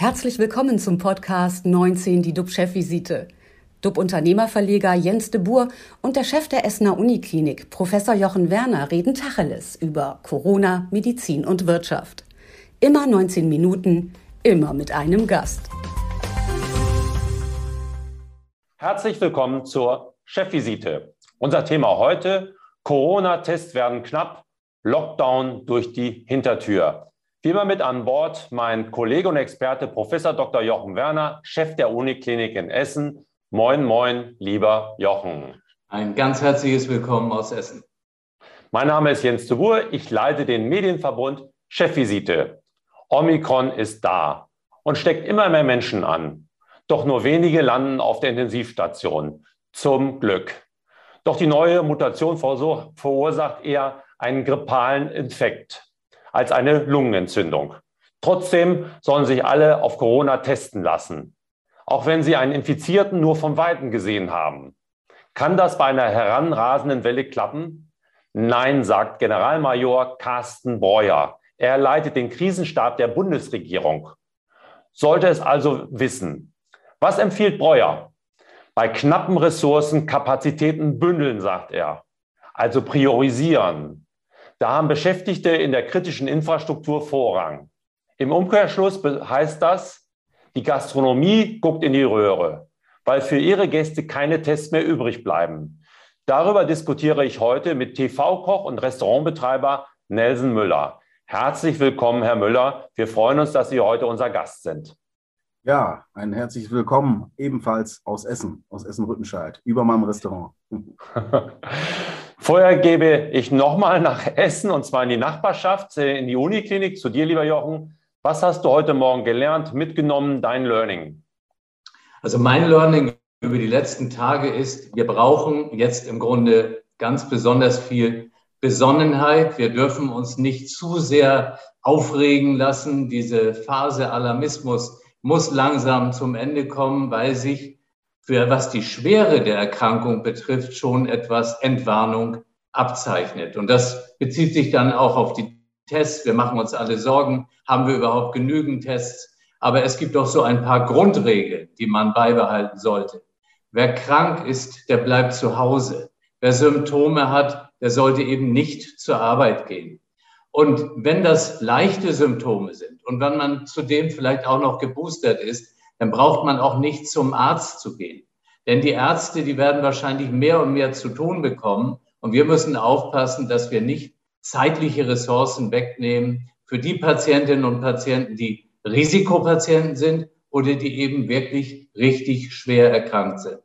Herzlich willkommen zum Podcast 19, die DUB-Chefvisite. DUB-Unternehmerverleger Jens de Boer und der Chef der Essener Uniklinik, Professor Jochen Werner, reden Tacheles über Corona, Medizin und Wirtschaft. Immer 19 Minuten, immer mit einem Gast. Herzlich willkommen zur Chefvisite. Unser Thema heute: Corona-Tests werden knapp, Lockdown durch die Hintertür. Immer mit an Bord mein Kollege und Experte Professor Dr. Jochen Werner, Chef der Uniklinik in Essen. Moin, moin, lieber Jochen. Ein ganz herzliches Willkommen aus Essen. Mein Name ist Jens de Boer. Ich leite den Medienverbund Chefvisite. Omikron ist da und steckt immer mehr Menschen an. Doch nur wenige landen auf der Intensivstation. Zum Glück. Doch die neue Mutation verursacht eher einen grippalen Infekt als eine Lungenentzündung. Trotzdem sollen sich alle auf Corona testen lassen, auch wenn sie einen Infizierten nur vom Weiten gesehen haben. Kann das bei einer heranrasenden Welle klappen? Nein, sagt Generalmajor Carsten Breuer. Er leitet den Krisenstab der Bundesregierung. Sollte es also wissen. Was empfiehlt Breuer? Bei knappen Ressourcen Kapazitäten bündeln, sagt er. Also priorisieren, da haben Beschäftigte in der kritischen Infrastruktur Vorrang. Im Umkehrschluss heißt das, die Gastronomie guckt in die Röhre, weil für ihre Gäste keine Tests mehr übrig bleiben. Darüber diskutiere ich heute mit TV-Koch und Restaurantbetreiber Nelson Müller. Herzlich willkommen, Herr Müller. Wir freuen uns, dass Sie heute unser Gast sind. Ja, ein herzliches Willkommen ebenfalls aus Essen, aus Essen-Rüttenscheid, über meinem Restaurant. Vorher gebe ich nochmal nach Essen und zwar in die Nachbarschaft, äh, in die Uniklinik, zu dir, lieber Jochen. Was hast du heute Morgen gelernt, mitgenommen, dein Learning? Also mein Learning über die letzten Tage ist, wir brauchen jetzt im Grunde ganz besonders viel Besonnenheit. Wir dürfen uns nicht zu sehr aufregen lassen. Diese Phase Alarmismus muss langsam zum Ende kommen, weil sich für was die Schwere der Erkrankung betrifft, schon etwas Entwarnung abzeichnet. Und das bezieht sich dann auch auf die Tests. Wir machen uns alle Sorgen, haben wir überhaupt genügend Tests? Aber es gibt doch so ein paar Grundregeln, die man beibehalten sollte. Wer krank ist, der bleibt zu Hause. Wer Symptome hat, der sollte eben nicht zur Arbeit gehen. Und wenn das leichte Symptome sind und wenn man zudem vielleicht auch noch geboostert ist, dann braucht man auch nicht zum Arzt zu gehen. Denn die Ärzte, die werden wahrscheinlich mehr und mehr zu tun bekommen. Und wir müssen aufpassen, dass wir nicht zeitliche Ressourcen wegnehmen für die Patientinnen und Patienten, die Risikopatienten sind oder die eben wirklich richtig schwer erkrankt sind.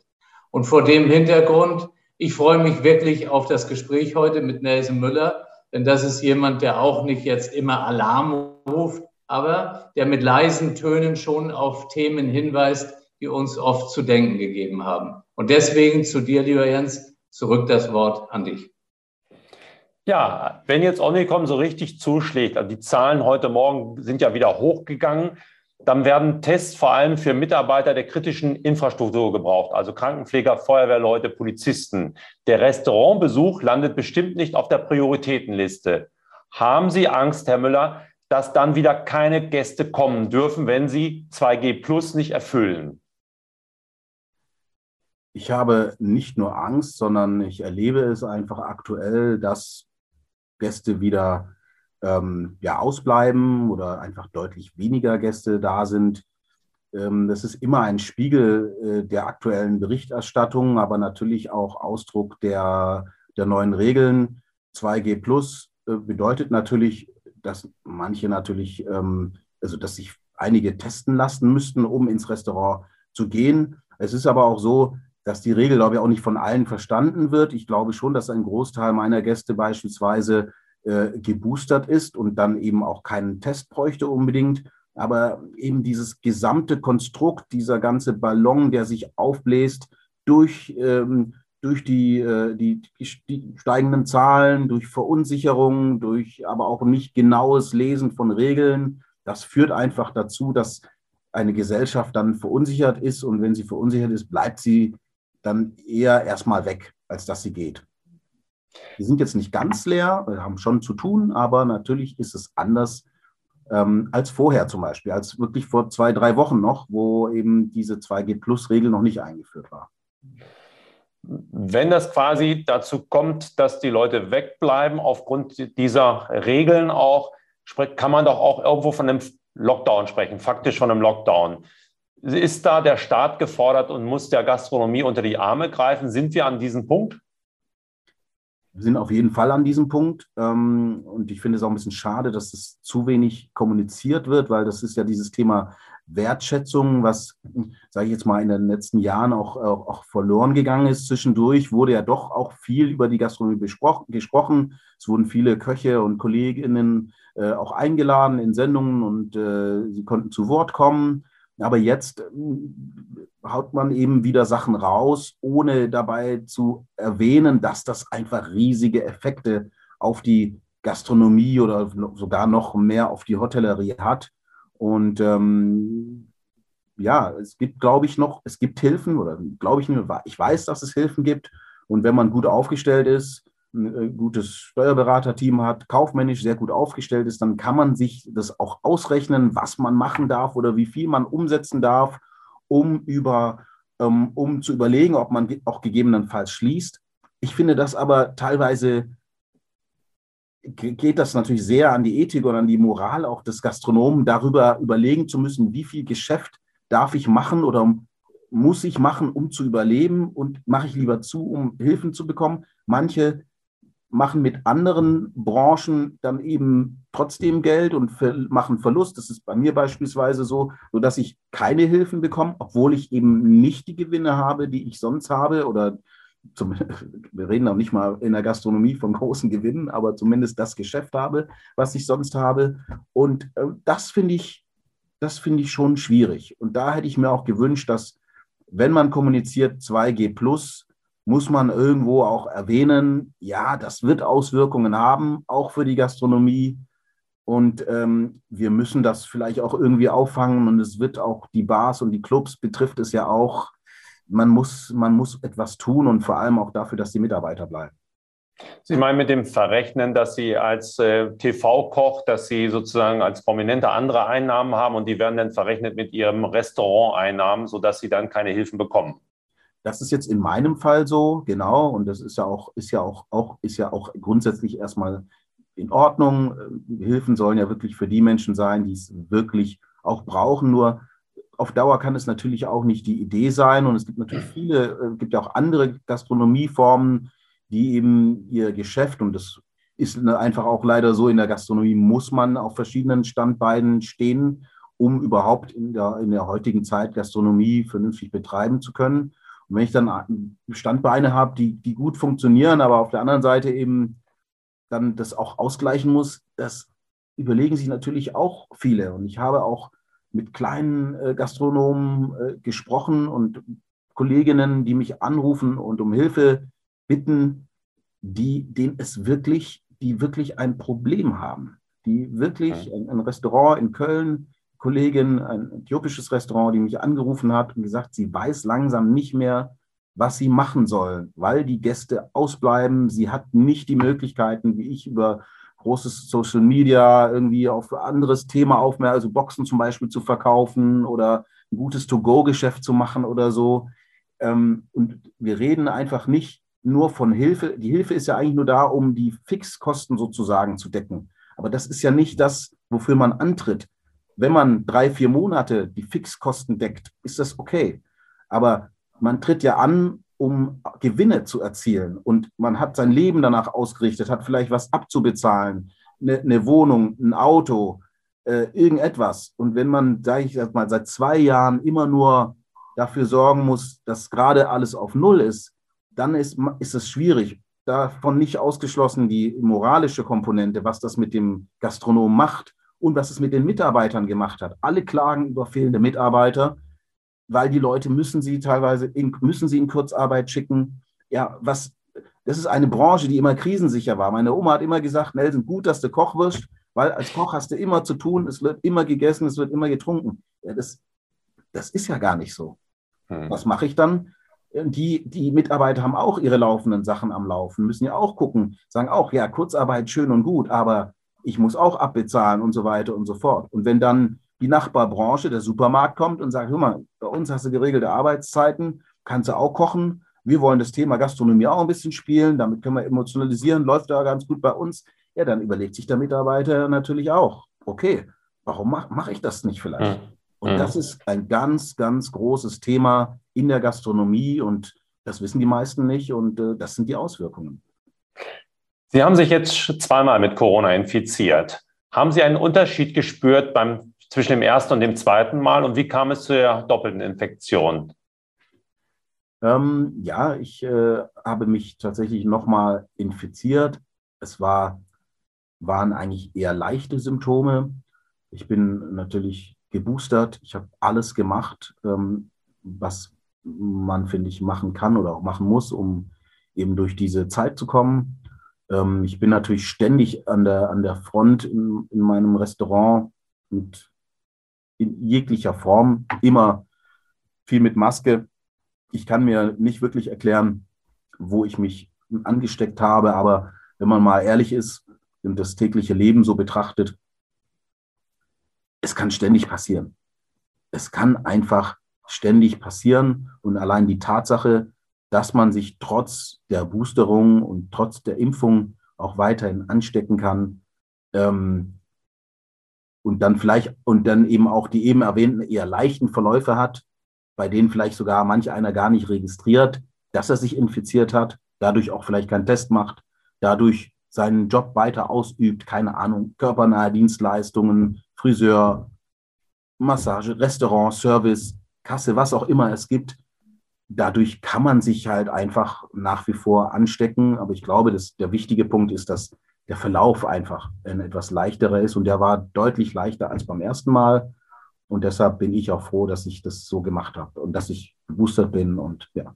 Und vor dem Hintergrund, ich freue mich wirklich auf das Gespräch heute mit Nelson Müller, denn das ist jemand, der auch nicht jetzt immer Alarm ruft, aber der mit leisen Tönen schon auf Themen hinweist, die uns oft zu denken gegeben haben. Und deswegen zu dir, lieber Jens, zurück das Wort an dich. Ja, wenn jetzt Omikron so richtig zuschlägt, also die Zahlen heute Morgen sind ja wieder hochgegangen, dann werden Tests vor allem für Mitarbeiter der kritischen Infrastruktur gebraucht, also Krankenpfleger, Feuerwehrleute, Polizisten. Der Restaurantbesuch landet bestimmt nicht auf der Prioritätenliste. Haben Sie Angst, Herr Müller, dass dann wieder keine Gäste kommen dürfen, wenn sie 2G Plus nicht erfüllen? Ich habe nicht nur Angst, sondern ich erlebe es einfach aktuell, dass Gäste wieder ähm, ja, ausbleiben oder einfach deutlich weniger Gäste da sind. Ähm, das ist immer ein Spiegel äh, der aktuellen Berichterstattung, aber natürlich auch Ausdruck der, der neuen Regeln. 2G Plus äh, bedeutet natürlich dass manche natürlich, ähm, also dass sich einige testen lassen müssten, um ins Restaurant zu gehen. Es ist aber auch so, dass die Regel, glaube ich, auch nicht von allen verstanden wird. Ich glaube schon, dass ein Großteil meiner Gäste beispielsweise äh, geboostert ist und dann eben auch keinen Test bräuchte unbedingt. Aber eben dieses gesamte Konstrukt, dieser ganze Ballon, der sich aufbläst durch ähm, durch die, äh, die, die, steigenden Zahlen, durch Verunsicherung, durch aber auch nicht genaues Lesen von Regeln. Das führt einfach dazu, dass eine Gesellschaft dann verunsichert ist und wenn sie verunsichert ist, bleibt sie dann eher erstmal weg, als dass sie geht. Wir sind jetzt nicht ganz leer, wir haben schon zu tun, aber natürlich ist es anders ähm, als vorher zum Beispiel, als wirklich vor zwei, drei Wochen noch, wo eben diese 2G-Plus-Regel noch nicht eingeführt war. Wenn das quasi dazu kommt, dass die Leute wegbleiben aufgrund dieser Regeln auch, kann man doch auch irgendwo von einem Lockdown sprechen, faktisch von einem Lockdown. Ist da der Staat gefordert und muss der Gastronomie unter die Arme greifen? Sind wir an diesem Punkt? Wir sind auf jeden Fall an diesem Punkt. Ähm, und ich finde es auch ein bisschen schade, dass es zu wenig kommuniziert wird, weil das ist ja dieses Thema Wertschätzung, was, sage ich jetzt mal, in den letzten Jahren auch, auch, auch, verloren gegangen ist. Zwischendurch wurde ja doch auch viel über die Gastronomie gesprochen. Es wurden viele Köche und Kolleginnen äh, auch eingeladen in Sendungen und äh, sie konnten zu Wort kommen. Aber jetzt äh, haut man eben wieder Sachen raus, ohne dabei zu erwähnen, dass das einfach riesige Effekte auf die Gastronomie oder sogar noch mehr auf die Hotellerie hat. Und ähm, ja, es gibt, glaube ich, noch, es gibt Hilfen oder glaube ich, ich weiß, dass es Hilfen gibt. Und wenn man gut aufgestellt ist, ein äh, gutes Steuerberaterteam hat, kaufmännisch sehr gut aufgestellt ist, dann kann man sich das auch ausrechnen, was man machen darf oder wie viel man umsetzen darf, um, über, ähm, um zu überlegen, ob man auch gegebenenfalls schließt. Ich finde das aber teilweise geht das natürlich sehr an die Ethik und an die Moral auch des Gastronomen, darüber überlegen zu müssen, wie viel Geschäft darf ich machen oder muss ich machen, um zu überleben und mache ich lieber zu, um Hilfen zu bekommen. Manche machen mit anderen Branchen dann eben trotzdem Geld und machen Verlust. Das ist bei mir beispielsweise so, sodass ich keine Hilfen bekomme, obwohl ich eben nicht die Gewinne habe, die ich sonst habe oder zum, wir reden auch nicht mal in der Gastronomie von großen Gewinnen, aber zumindest das Geschäft habe, was ich sonst habe. Und äh, das finde ich, das finde ich schon schwierig. Und da hätte ich mir auch gewünscht, dass wenn man kommuniziert 2G plus, muss man irgendwo auch erwähnen, ja, das wird Auswirkungen haben, auch für die Gastronomie. Und ähm, wir müssen das vielleicht auch irgendwie auffangen. Und es wird auch die Bars und die Clubs betrifft es ja auch. Man muss, man muss etwas tun und vor allem auch dafür, dass die Mitarbeiter bleiben. Sie meinen mit dem Verrechnen, dass Sie als äh, TV-Koch, dass Sie sozusagen als Prominente andere Einnahmen haben und die werden dann verrechnet mit Ihrem Restauranteinnahmen, sodass Sie dann keine Hilfen bekommen? Das ist jetzt in meinem Fall so, genau, und das ist ja auch, ist ja auch, auch, ist ja auch grundsätzlich erstmal in Ordnung. Hilfen sollen ja wirklich für die Menschen sein, die es wirklich auch brauchen. Nur auf Dauer kann es natürlich auch nicht die Idee sein. Und es gibt natürlich viele, es äh, gibt ja auch andere Gastronomieformen, die eben ihr Geschäft, und das ist einfach auch leider so, in der Gastronomie muss man auf verschiedenen Standbeinen stehen, um überhaupt in der, in der heutigen Zeit Gastronomie vernünftig betreiben zu können. Und wenn ich dann Standbeine habe, die, die gut funktionieren, aber auf der anderen Seite eben dann das auch ausgleichen muss, das überlegen sich natürlich auch viele. Und ich habe auch mit kleinen äh, Gastronomen äh, gesprochen und Kolleginnen, die mich anrufen und um Hilfe bitten, die, denen es wirklich, die wirklich ein Problem haben, die wirklich ein, ein Restaurant in Köln Kollegin, ein äthiopisches Restaurant, die mich angerufen hat und gesagt, sie weiß langsam nicht mehr, was sie machen soll, weil die Gäste ausbleiben. Sie hat nicht die Möglichkeiten, wie ich über großes Social Media irgendwie auf anderes Thema aufmerksam, also Boxen zum Beispiel zu verkaufen oder ein gutes To-Go-Geschäft zu machen oder so. Ähm, und wir reden einfach nicht nur von Hilfe. Die Hilfe ist ja eigentlich nur da, um die Fixkosten sozusagen zu decken. Aber das ist ja nicht das, wofür man antritt wenn man drei, vier Monate die Fixkosten deckt, ist das okay. Aber man tritt ja an, um Gewinne zu erzielen und man hat sein Leben danach ausgerichtet, hat vielleicht was abzubezahlen, eine, eine Wohnung, ein Auto, äh, irgendetwas. Und wenn man, sage ich mal, seit zwei Jahren immer nur dafür sorgen muss, dass gerade alles auf Null ist, dann ist, ist es schwierig. Davon nicht ausgeschlossen die moralische Komponente, was das mit dem Gastronom macht und was es mit den Mitarbeitern gemacht hat. Alle klagen über fehlende Mitarbeiter, weil die Leute müssen sie teilweise in, müssen sie in Kurzarbeit schicken. Ja, was, das ist eine Branche, die immer krisensicher war. Meine Oma hat immer gesagt, Nelson, gut, dass du Koch wirst, weil als Koch hast du immer zu tun, es wird immer gegessen, es wird immer getrunken. Ja, das, das ist ja gar nicht so. Hm. Was mache ich dann? Die, die Mitarbeiter haben auch ihre laufenden Sachen am Laufen, müssen ja auch gucken, sagen auch, ja, Kurzarbeit schön und gut, aber ich muss auch abbezahlen und so weiter und so fort. Und wenn dann die Nachbarbranche, der Supermarkt kommt und sagt, hör mal, bei uns hast du geregelte Arbeitszeiten, kannst du auch kochen. Wir wollen das Thema Gastronomie auch ein bisschen spielen, damit können wir emotionalisieren, läuft da ganz gut bei uns. Ja, dann überlegt sich der Mitarbeiter natürlich auch, okay, warum mache mach ich das nicht vielleicht? Mhm. Und das ist ein ganz, ganz großes Thema in der Gastronomie und das wissen die meisten nicht und äh, das sind die Auswirkungen. Sie haben sich jetzt zweimal mit Corona infiziert. Haben Sie einen Unterschied gespürt beim, zwischen dem ersten und dem zweiten Mal und wie kam es zu der doppelten Infektion? Ähm, ja, ich äh, habe mich tatsächlich nochmal infiziert. Es war, waren eigentlich eher leichte Symptome. Ich bin natürlich geboostert. Ich habe alles gemacht, ähm, was man, finde ich, machen kann oder auch machen muss, um eben durch diese Zeit zu kommen. Ähm, ich bin natürlich ständig an der, an der Front in, in meinem Restaurant mit in jeglicher Form, immer viel mit Maske. Ich kann mir nicht wirklich erklären, wo ich mich angesteckt habe, aber wenn man mal ehrlich ist und das tägliche Leben so betrachtet, es kann ständig passieren. Es kann einfach ständig passieren und allein die Tatsache, dass man sich trotz der Boosterung und trotz der Impfung auch weiterhin anstecken kann ähm, und dann vielleicht und dann eben auch die eben erwähnten eher leichten Verläufe hat, bei denen vielleicht sogar manch einer gar nicht registriert, dass er sich infiziert hat, dadurch auch vielleicht keinen Test macht, dadurch seinen Job weiter ausübt, keine Ahnung, körpernahe Dienstleistungen, Friseur, Massage, Restaurant, Service, Kasse, was auch immer es gibt. Dadurch kann man sich halt einfach nach wie vor anstecken. Aber ich glaube, dass der wichtige Punkt ist, dass der Verlauf einfach ein etwas leichterer ist. Und der war deutlich leichter als beim ersten Mal. Und deshalb bin ich auch froh, dass ich das so gemacht habe und dass ich geboostert bin. Und ja.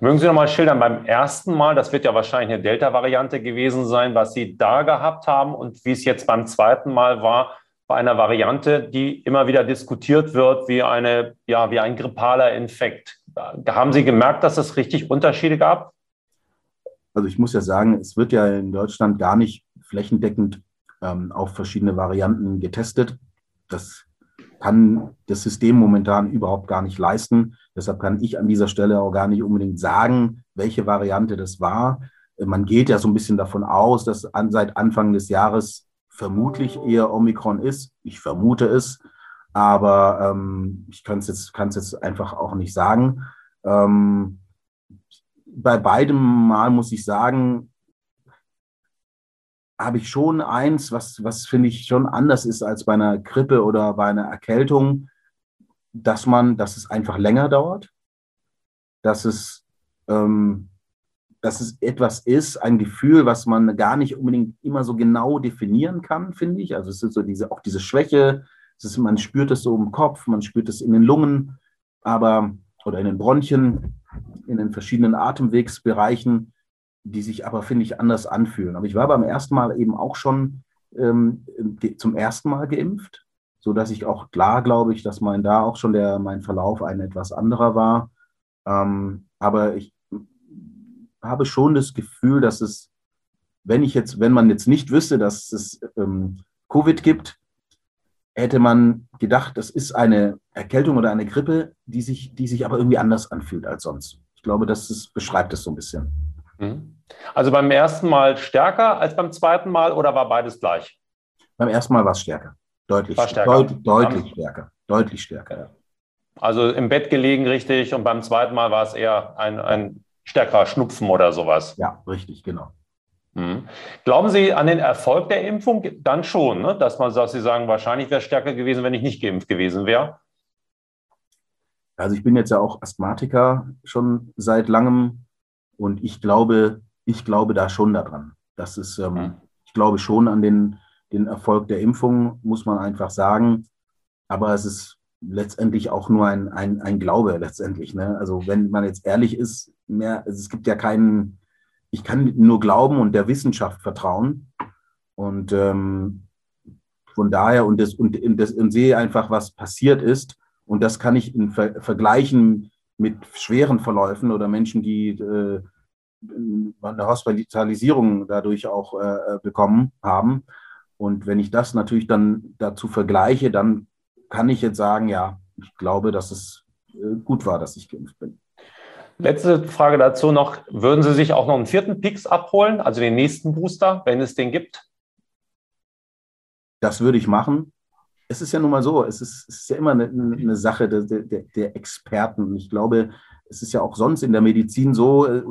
Mögen Sie noch mal schildern, beim ersten Mal, das wird ja wahrscheinlich eine Delta-Variante gewesen sein, was Sie da gehabt haben und wie es jetzt beim zweiten Mal war, bei einer Variante, die immer wieder diskutiert wird, wie, eine, ja, wie ein grippaler Infekt. Haben Sie gemerkt, dass es richtig Unterschiede gab? Also ich muss ja sagen, es wird ja in Deutschland gar nicht flächendeckend ähm, auf verschiedene Varianten getestet. Das kann das System momentan überhaupt gar nicht leisten. Deshalb kann ich an dieser Stelle auch gar nicht unbedingt sagen, welche Variante das war. Man geht ja so ein bisschen davon aus, dass an, seit Anfang des Jahres vermutlich eher Omikron ist. Ich vermute es, aber ähm, ich kann es jetzt, jetzt einfach auch nicht sagen. Ähm, bei beidem Mal muss ich sagen, habe ich schon eins, was, was finde ich schon anders ist als bei einer Grippe oder bei einer Erkältung, dass man, dass es einfach länger dauert, dass es ähm, dass es etwas ist, ein Gefühl, was man gar nicht unbedingt immer so genau definieren kann, finde ich. Also es ist so diese, auch diese Schwäche, es ist, man spürt es so im Kopf, man spürt es in den Lungen, aber oder in den Bronchien, in den verschiedenen Atemwegsbereichen, die sich aber, finde ich, anders anfühlen. Aber ich war beim ersten Mal eben auch schon ähm, zum ersten Mal geimpft, so dass ich auch klar glaube ich, dass mein da auch schon der mein Verlauf ein etwas anderer war. Ähm, aber ich habe schon das Gefühl, dass es, wenn ich jetzt, wenn man jetzt nicht wüsste, dass es ähm, Covid gibt, hätte man gedacht, das ist eine Erkältung oder eine Grippe, die sich, die sich aber irgendwie anders anfühlt als sonst. Ich glaube, das ist, beschreibt es so ein bisschen. Mhm. Also beim ersten Mal stärker als beim zweiten Mal oder war beides gleich? Beim ersten Mal war es stärker. Deutlich, war stärker. Deut, deutlich stärker. Deutlich stärker. Also im Bett gelegen richtig und beim zweiten Mal war es eher ein, ein stärkerer Schnupfen oder sowas. Ja, richtig, genau. Mhm. Glauben Sie an den Erfolg der Impfung? Dann schon, ne? dass man sagt, Sie sagen, wahrscheinlich wäre es stärker gewesen, wenn ich nicht geimpft gewesen wäre. Also ich bin jetzt ja auch Asthmatiker schon seit langem und ich glaube, ich glaube da schon daran. Das ist, ähm, mhm. ich glaube schon an den, den Erfolg der Impfung, muss man einfach sagen. Aber es ist letztendlich auch nur ein, ein, ein Glaube letztendlich. Ne? Also wenn man jetzt ehrlich ist, mehr, also es gibt ja keinen, ich kann nur glauben und der Wissenschaft vertrauen. Und ähm, von daher und, das, und, das, und sehe einfach, was passiert ist. Und das kann ich in Ver vergleichen mit schweren Verläufen oder Menschen, die äh, eine Hospitalisierung dadurch auch äh, bekommen haben. Und wenn ich das natürlich dann dazu vergleiche, dann kann ich jetzt sagen, ja, ich glaube, dass es äh, gut war, dass ich geimpft bin. Letzte Frage dazu noch. Würden Sie sich auch noch einen vierten Pix abholen, also den nächsten Booster, wenn es den gibt? Das würde ich machen. Es ist ja nun mal so, es ist, es ist ja immer eine, eine Sache der, der, der, Experten. Ich glaube, es ist ja auch sonst in der Medizin so, äh,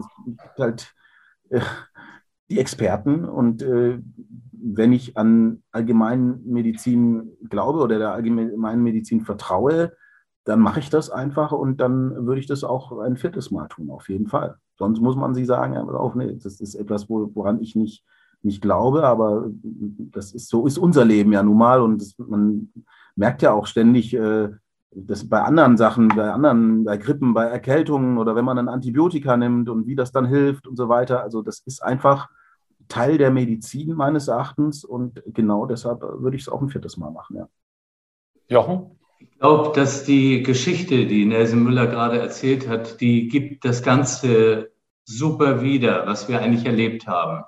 halt äh, die Experten und äh, wenn ich an Allgemeinmedizin glaube oder der Allgemeinmedizin vertraue, dann mache ich das einfach und dann würde ich das auch ein viertes Mal tun, auf jeden Fall. Sonst muss man sich sagen, ja, auf, nee, das ist etwas, woran ich nicht, nicht glaube, aber das ist so ist unser Leben ja nun mal und das, man merkt ja auch ständig, äh, dass bei anderen Sachen, bei anderen, bei Grippen, bei Erkältungen oder wenn man ein Antibiotika nimmt und wie das dann hilft und so weiter. Also das ist einfach Teil der Medizin meines Erachtens und genau deshalb würde ich es auch ein viertes Mal machen, ja. Jochen? Glaube, dass die Geschichte, die Nelson Müller gerade erzählt hat, die gibt das Ganze super wieder, was wir eigentlich erlebt haben.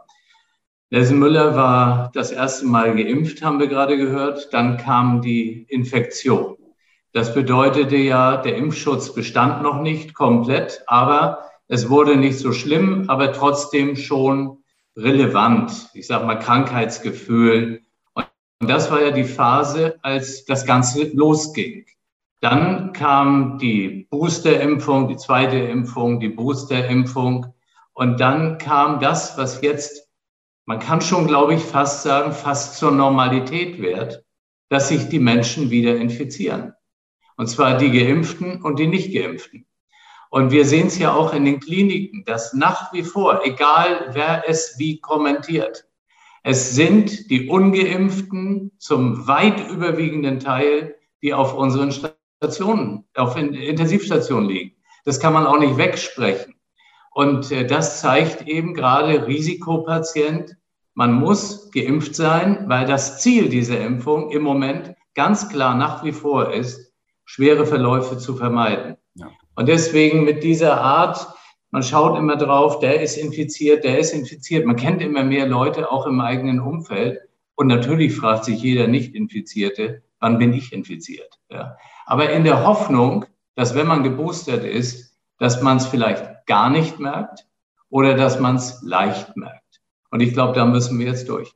Nelson Müller war das erste Mal geimpft, haben wir gerade gehört. Dann kam die Infektion. Das bedeutete ja, der Impfschutz bestand noch nicht komplett, aber es wurde nicht so schlimm, aber trotzdem schon relevant. Ich sage mal Krankheitsgefühl. Und das war ja die Phase, als das Ganze losging. Dann kam die Boosterimpfung, die zweite Impfung, die Boosterimpfung. Und dann kam das, was jetzt, man kann schon, glaube ich, fast sagen, fast zur Normalität wird, dass sich die Menschen wieder infizieren. Und zwar die Geimpften und die Nicht-Geimpften. Und wir sehen es ja auch in den Kliniken, dass nach wie vor, egal wer es wie kommentiert, es sind die ungeimpften zum weit überwiegenden Teil, die auf unseren Stationen, auf Intensivstationen liegen. Das kann man auch nicht wegsprechen. Und äh, das zeigt eben gerade Risikopatient, man muss geimpft sein, weil das Ziel dieser Impfung im Moment ganz klar nach wie vor ist, schwere Verläufe zu vermeiden. Ja. Und deswegen mit dieser Art, man schaut immer drauf, der ist infiziert, der ist infiziert. Man kennt immer mehr Leute, auch im eigenen Umfeld. Und natürlich fragt sich jeder Nicht-Infizierte, wann bin ich infiziert? Ja. Aber in der Hoffnung, dass wenn man geboostert ist, dass man es vielleicht gar nicht merkt oder dass man es leicht merkt. Und ich glaube, da müssen wir jetzt durch.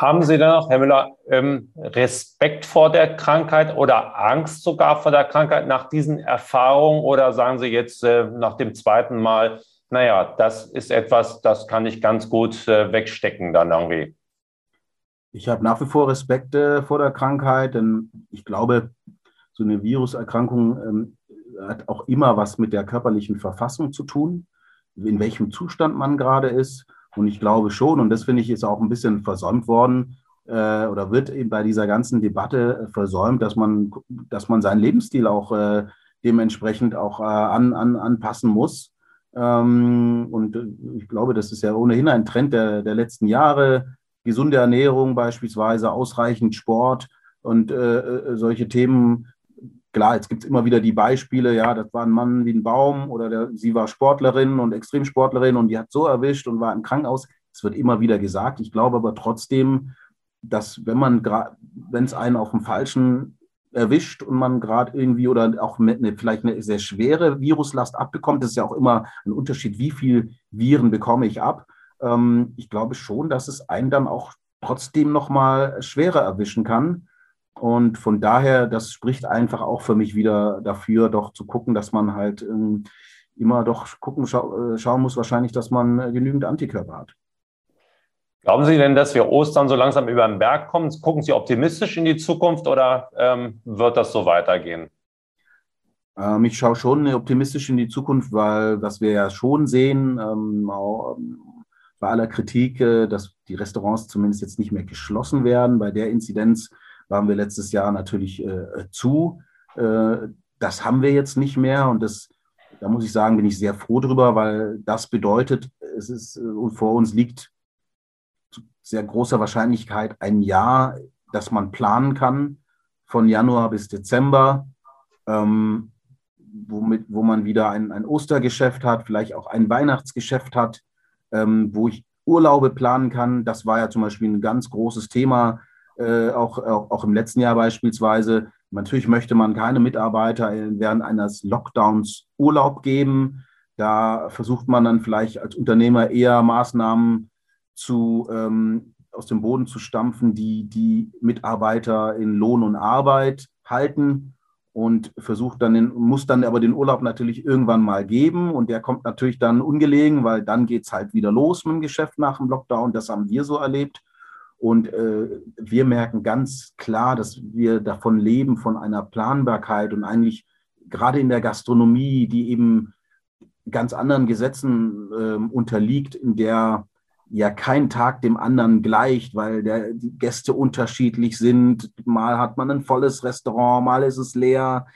Haben Sie dann noch, Herr Müller, ähm, Respekt vor der Krankheit oder Angst sogar vor der Krankheit nach diesen Erfahrungen? Oder sagen Sie jetzt äh, nach dem zweiten Mal, naja, das ist etwas, das kann ich ganz gut äh, wegstecken dann irgendwie? Ich habe nach wie vor Respekt äh, vor der Krankheit, denn ich glaube, so eine Viruserkrankung ähm, hat auch immer was mit der körperlichen Verfassung zu tun, in welchem Zustand man gerade ist. Und ich glaube schon, und das finde ich ist auch ein bisschen versäumt worden, äh, oder wird eben bei dieser ganzen Debatte äh, versäumt, dass man, dass man seinen Lebensstil auch äh, dementsprechend auch äh, an, an, anpassen muss. Ähm, und äh, ich glaube, das ist ja ohnehin ein Trend der, der letzten Jahre. Gesunde Ernährung beispielsweise, ausreichend Sport und äh, solche Themen klar, jetzt gibt es immer wieder die Beispiele, ja, das war ein Mann wie ein Baum oder der, sie war Sportlerin und Extremsportlerin und die hat so erwischt und war im Krankenhaus. Es wird immer wieder gesagt. Ich glaube aber trotzdem, dass wenn man wenn es einen auf dem Falschen erwischt und man gerade irgendwie oder auch mit eine, vielleicht eine sehr schwere Viruslast abbekommt, das ist ja auch immer ein Unterschied, wie viel Viren bekomme ich ab. Ähm, ich glaube schon, dass es einen dann auch trotzdem nochmal schwerer erwischen kann. Und von daher, das spricht einfach auch für mich wieder dafür, doch zu gucken, dass man halt ähm, immer doch gucken, schau, äh, schauen muss, wahrscheinlich, dass man äh, genügend Antikörper hat. Glauben Sie denn, dass wir Ostern so langsam über den Berg kommen? Gucken Sie optimistisch in die Zukunft oder ähm, wird das so weitergehen? Ähm, ich schaue schon optimistisch in die Zukunft, weil was wir ja schon sehen, ähm, auch, bei aller Kritik, äh, dass die Restaurants zumindest jetzt nicht mehr geschlossen werden, bei der Inzidenz waren wir letztes Jahr natürlich äh, zu. Äh, das haben wir jetzt nicht mehr und das, da muss ich sagen, bin ich sehr froh drüber, weil das bedeutet, es ist äh, vor uns liegt zu sehr großer Wahrscheinlichkeit ein Jahr, das man planen kann, von Januar bis Dezember, ähm, womit, wo man wieder ein, ein Ostergeschäft hat, vielleicht auch ein Weihnachtsgeschäft hat, ähm, wo ich Urlaube planen kann. Das war ja zum Beispiel ein ganz großes Thema, äh, auch, auch, auch im letzten Jahr beispielsweise. Natürlich möchte man keine Mitarbeiter während eines Lockdowns Urlaub geben. Da versucht man dann vielleicht als Unternehmer eher Maßnahmen zu, ähm, aus dem Boden zu stampfen, die die Mitarbeiter in Lohn und Arbeit halten und versucht dann den, muss dann aber den Urlaub natürlich irgendwann mal geben und der kommt natürlich dann ungelegen, weil dann geht es halt wieder los mit dem Geschäft nach dem Lockdown. Das haben wir so erlebt. Und äh, wir merken ganz klar, dass wir davon leben, von einer Planbarkeit und eigentlich gerade in der Gastronomie, die eben ganz anderen Gesetzen äh, unterliegt, in der ja kein Tag dem anderen gleicht, weil der, die Gäste unterschiedlich sind. Mal hat man ein volles Restaurant, mal ist es leer.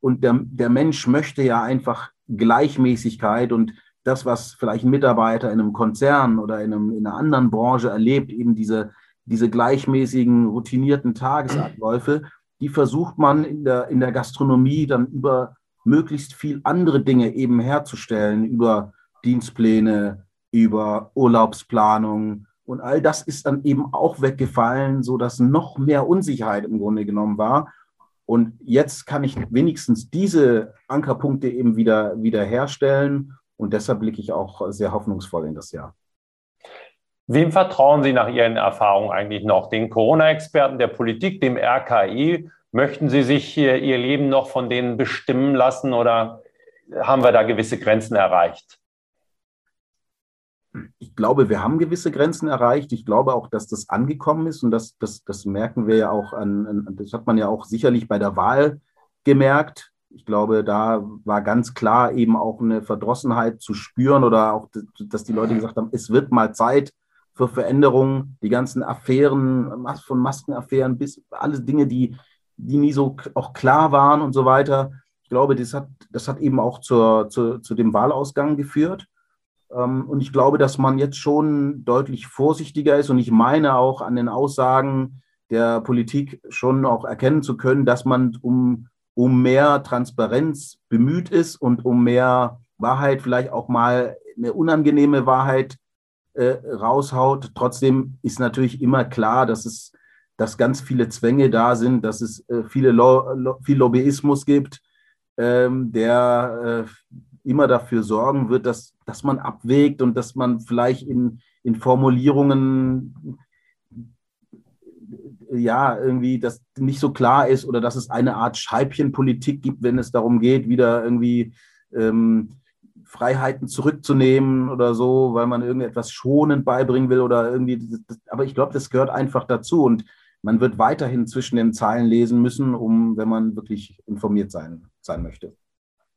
Und der, der Mensch möchte ja einfach Gleichmäßigkeit und das, was vielleicht ein Mitarbeiter in einem Konzern oder in, einem, in einer anderen Branche erlebt, eben diese, diese gleichmäßigen, routinierten Tagesabläufe, die versucht man in der, in der Gastronomie dann über möglichst viel andere Dinge eben herzustellen, über Dienstpläne, über Urlaubsplanung. Und all das ist dann eben auch weggefallen, sodass noch mehr Unsicherheit im Grunde genommen war. Und jetzt kann ich wenigstens diese Ankerpunkte eben wieder, wieder herstellen. Und deshalb blicke ich auch sehr hoffnungsvoll in das Jahr. Wem vertrauen Sie nach Ihren Erfahrungen eigentlich noch? Den Corona-Experten der Politik, dem RKI? Möchten Sie sich Ihr Leben noch von denen bestimmen lassen oder haben wir da gewisse Grenzen erreicht? ich glaube, wir haben gewisse Grenzen erreicht. Ich glaube auch, dass das angekommen ist und das, das, das merken wir ja auch an, das hat man ja auch sicherlich bei der Wahl gemerkt. Ich glaube, da war ganz klar eben auch eine Verdrossenheit zu spüren oder auch, dass die Leute gesagt haben, es wird mal Zeit für Veränderungen. Die ganzen Affären, von Maskenaffären bis alle Dinge, die, die nie so auch klar waren und so weiter. Ich glaube, das hat, das hat eben auch zur, zu, zu dem Wahlausgang geführt. Ähm, und ich glaube, dass man jetzt schon deutlich vorsichtiger ist. Und ich meine auch an den Aussagen der Politik schon auch erkennen zu können, dass man um, um mehr Transparenz bemüht ist und um mehr Wahrheit, vielleicht auch mal eine unangenehme Wahrheit äh, raushaut. Trotzdem ist natürlich immer klar, dass es dass ganz viele Zwänge da sind, dass es äh, viele Lo Lo viel Lobbyismus gibt, ähm, der äh, immer dafür sorgen wird, dass, dass man abwägt und dass man vielleicht in, in Formulierungen ja, irgendwie das nicht so klar ist oder dass es eine Art Scheibchenpolitik gibt, wenn es darum geht, wieder irgendwie ähm, Freiheiten zurückzunehmen oder so, weil man irgendetwas schonend beibringen will oder irgendwie. Das, aber ich glaube, das gehört einfach dazu und man wird weiterhin zwischen den Zeilen lesen müssen, um, wenn man wirklich informiert sein, sein möchte.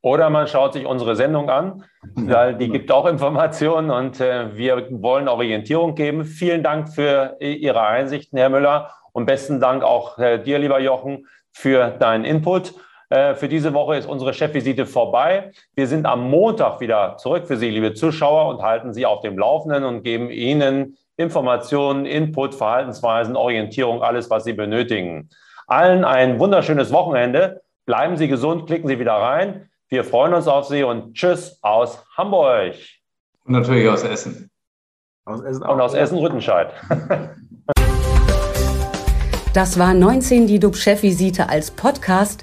Oder man schaut sich unsere Sendung an, weil die gibt auch Informationen und äh, wir wollen Orientierung geben. Vielen Dank für Ihre Einsichten, Herr Müller, und besten Dank auch äh, dir, lieber Jochen, für deinen Input. Äh, für diese Woche ist unsere Chefvisite vorbei. Wir sind am Montag wieder zurück für Sie, liebe Zuschauer, und halten Sie auf dem Laufenden und geben Ihnen Informationen, Input, Verhaltensweisen, Orientierung, alles, was Sie benötigen. Allen ein wunderschönes Wochenende. Bleiben Sie gesund, klicken Sie wieder rein. Wir freuen uns auf Sie und Tschüss aus Hamburg. Und natürlich aus Essen. Aus Essen und aus Essen-Rüttenscheid. Das war 19 die DUB-Chefvisite als Podcast.